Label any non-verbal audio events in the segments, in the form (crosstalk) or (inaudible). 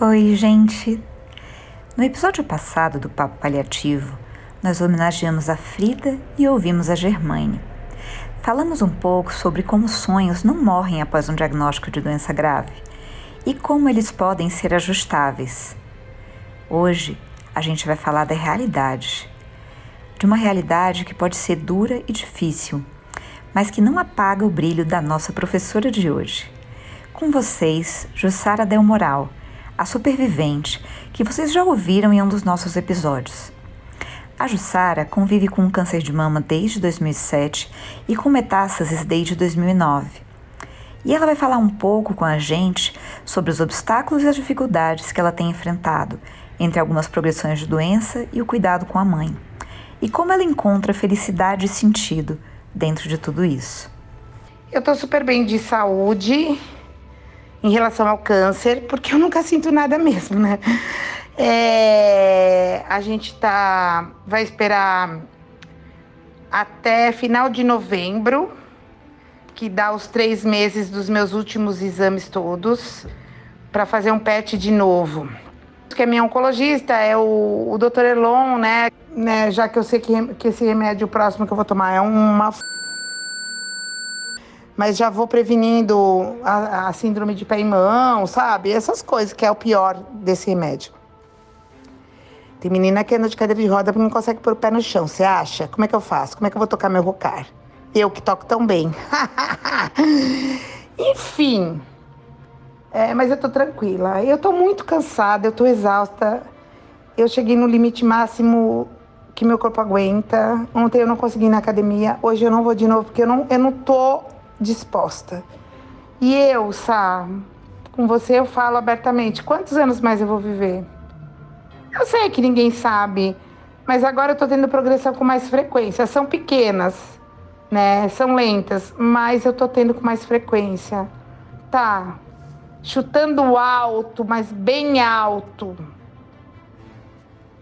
Oi, gente. No episódio passado do Papo Paliativo, nós homenageamos a Frida e ouvimos a Germaine. Falamos um pouco sobre como sonhos não morrem após um diagnóstico de doença grave e como eles podem ser ajustáveis. Hoje, a gente vai falar da realidade. De uma realidade que pode ser dura e difícil, mas que não apaga o brilho da nossa professora de hoje. Com vocês, Jussara Del Moral a Supervivente, que vocês já ouviram em um dos nossos episódios. A Jussara convive com um câncer de mama desde 2007 e com metástases desde 2009. E ela vai falar um pouco com a gente sobre os obstáculos e as dificuldades que ela tem enfrentado entre algumas progressões de doença e o cuidado com a mãe. E como ela encontra felicidade e sentido dentro de tudo isso. Eu tô super bem de saúde, em relação ao câncer, porque eu nunca sinto nada mesmo, né? É, a gente tá, vai esperar até final de novembro, que dá os três meses dos meus últimos exames todos, para fazer um PET de novo. Que é minha oncologista, é o, o Dr. Elon, né? Né? Já que eu sei que, que esse remédio próximo que eu vou tomar é uma mas já vou prevenindo a, a, síndrome de pé e mão, sabe? Essas coisas que é o pior desse remédio. Tem menina que anda de cadeira de roda porque não consegue pôr o pé no chão, você acha? Como é que eu faço? Como é que eu vou tocar meu rocar? Eu que toco tão bem. (laughs) Enfim. É, mas eu tô tranquila. Eu tô muito cansada, eu tô exausta. Eu cheguei no limite máximo que meu corpo aguenta. Ontem eu não consegui ir na academia, hoje eu não vou de novo porque eu não, eu não tô disposta. E eu, Sá, com você eu falo abertamente: quantos anos mais eu vou viver? Eu sei que ninguém sabe, mas agora eu tô tendo progressão com mais frequência. São pequenas, né? São lentas, mas eu tô tendo com mais frequência. Tá. Chutando alto, mas bem alto.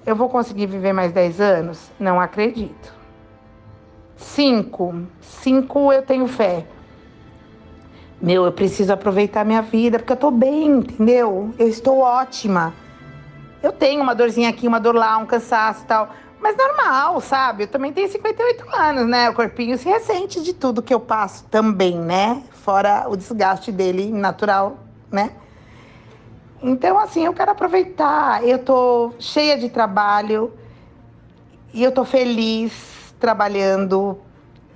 Eu vou conseguir viver mais 10 anos? Não acredito. Cinco. Cinco eu tenho fé. Meu, eu preciso aproveitar minha vida porque eu tô bem, entendeu? Eu estou ótima. Eu tenho uma dorzinha aqui, uma dor lá, um cansaço e tal. Mas normal, sabe? Eu também tenho 58 anos, né? O corpinho se ressente de tudo que eu passo também, né? Fora o desgaste dele natural, né? Então, assim, eu quero aproveitar. Eu tô cheia de trabalho e eu tô feliz trabalhando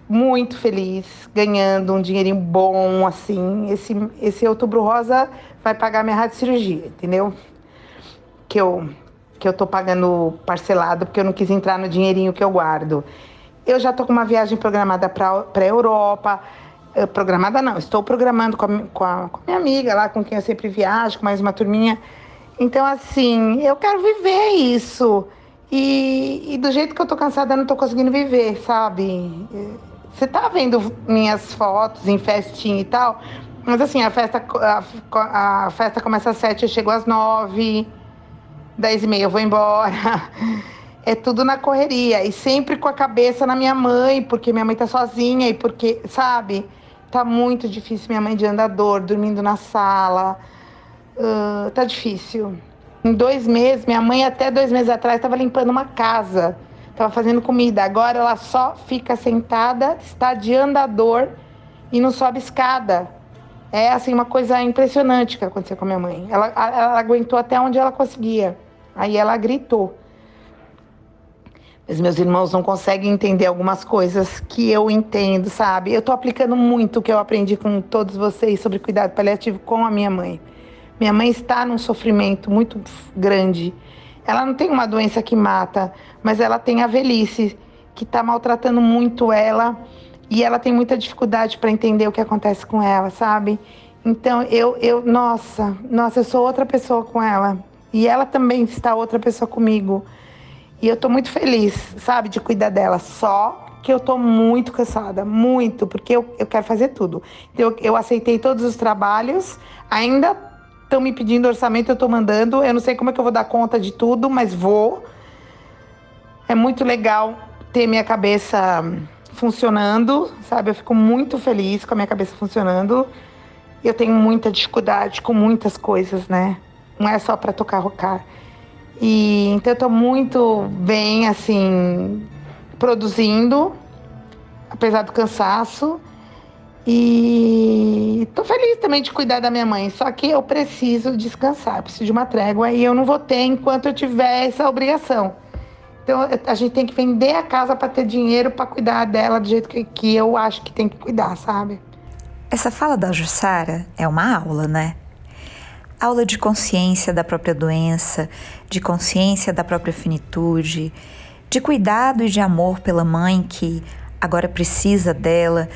muito feliz, ganhando um dinheirinho bom, assim. Esse, esse outubro rosa vai pagar minha cirurgia, entendeu? Que eu, que eu tô pagando parcelado porque eu não quis entrar no dinheirinho que eu guardo. Eu já tô com uma viagem programada para Europa. Programada não, estou programando com a, com, a, com a minha amiga lá, com quem eu sempre viajo, com mais uma turminha. Então, assim, eu quero viver isso. E, e, do jeito que eu tô cansada, eu não tô conseguindo viver, sabe? Você tá vendo minhas fotos em festinha e tal, mas assim, a festa, a, a festa começa às sete, eu chego às nove, dez e meia eu vou embora. (laughs) É tudo na correria e sempre com a cabeça na minha mãe, porque minha mãe tá sozinha e porque, sabe, tá muito difícil minha mãe de andador, dormindo na sala. Uh, tá difícil. Em dois meses, minha mãe até dois meses atrás estava limpando uma casa estava fazendo comida. Agora ela só fica sentada, está de andador e não sobe escada. É assim uma coisa impressionante que aconteceu com a minha mãe. Ela, ela aguentou até onde ela conseguia. Aí ela gritou. Mas meus irmãos não conseguem entender algumas coisas que eu entendo, sabe? Eu estou aplicando muito o que eu aprendi com todos vocês sobre cuidado paliativo com a minha mãe. Minha mãe está num sofrimento muito grande ela não tem uma doença que mata, mas ela tem a velhice, que está maltratando muito ela e ela tem muita dificuldade para entender o que acontece com ela, sabe? Então eu, eu, nossa, nossa, eu sou outra pessoa com ela e ela também está outra pessoa comigo. E eu tô muito feliz, sabe, de cuidar dela. Só que eu tô muito cansada, muito, porque eu, eu quero fazer tudo. Então, eu, eu aceitei todos os trabalhos, ainda estão me pedindo orçamento, eu estou mandando. Eu não sei como é que eu vou dar conta de tudo, mas vou. É muito legal ter minha cabeça funcionando, sabe? Eu fico muito feliz com a minha cabeça funcionando. Eu tenho muita dificuldade com muitas coisas, né? Não é só para tocar rocar. E então eu tô muito bem assim produzindo, apesar do cansaço. E tô feliz também de cuidar da minha mãe, só que eu preciso descansar, preciso de uma trégua e eu não vou ter enquanto eu tiver essa obrigação. Então a gente tem que vender a casa para ter dinheiro para cuidar dela do jeito que, que eu acho que tem que cuidar, sabe? Essa fala da Jussara é uma aula, né? Aula de consciência da própria doença, de consciência da própria finitude, de cuidado e de amor pela mãe que agora precisa dela,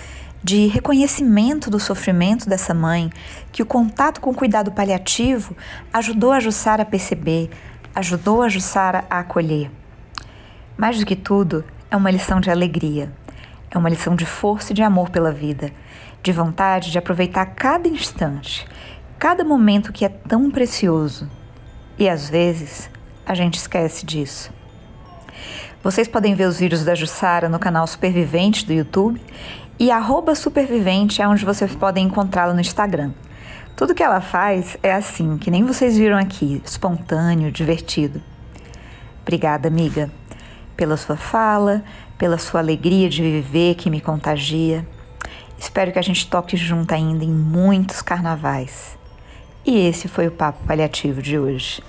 de reconhecimento do sofrimento dessa mãe, que o contato com o cuidado paliativo ajudou a Jussara a perceber, ajudou a Jussara a acolher. Mais do que tudo, é uma lição de alegria. É uma lição de força e de amor pela vida, de vontade de aproveitar cada instante, cada momento que é tão precioso. E às vezes a gente esquece disso. Vocês podem ver os vídeos da Jussara no canal Supervivente do YouTube e Supervivente é onde vocês podem encontrá-la no Instagram. Tudo que ela faz é assim, que nem vocês viram aqui, espontâneo, divertido. Obrigada, amiga pela sua fala, pela sua alegria de viver que me contagia. Espero que a gente toque junto ainda em muitos carnavais. E esse foi o Papo Paliativo de hoje.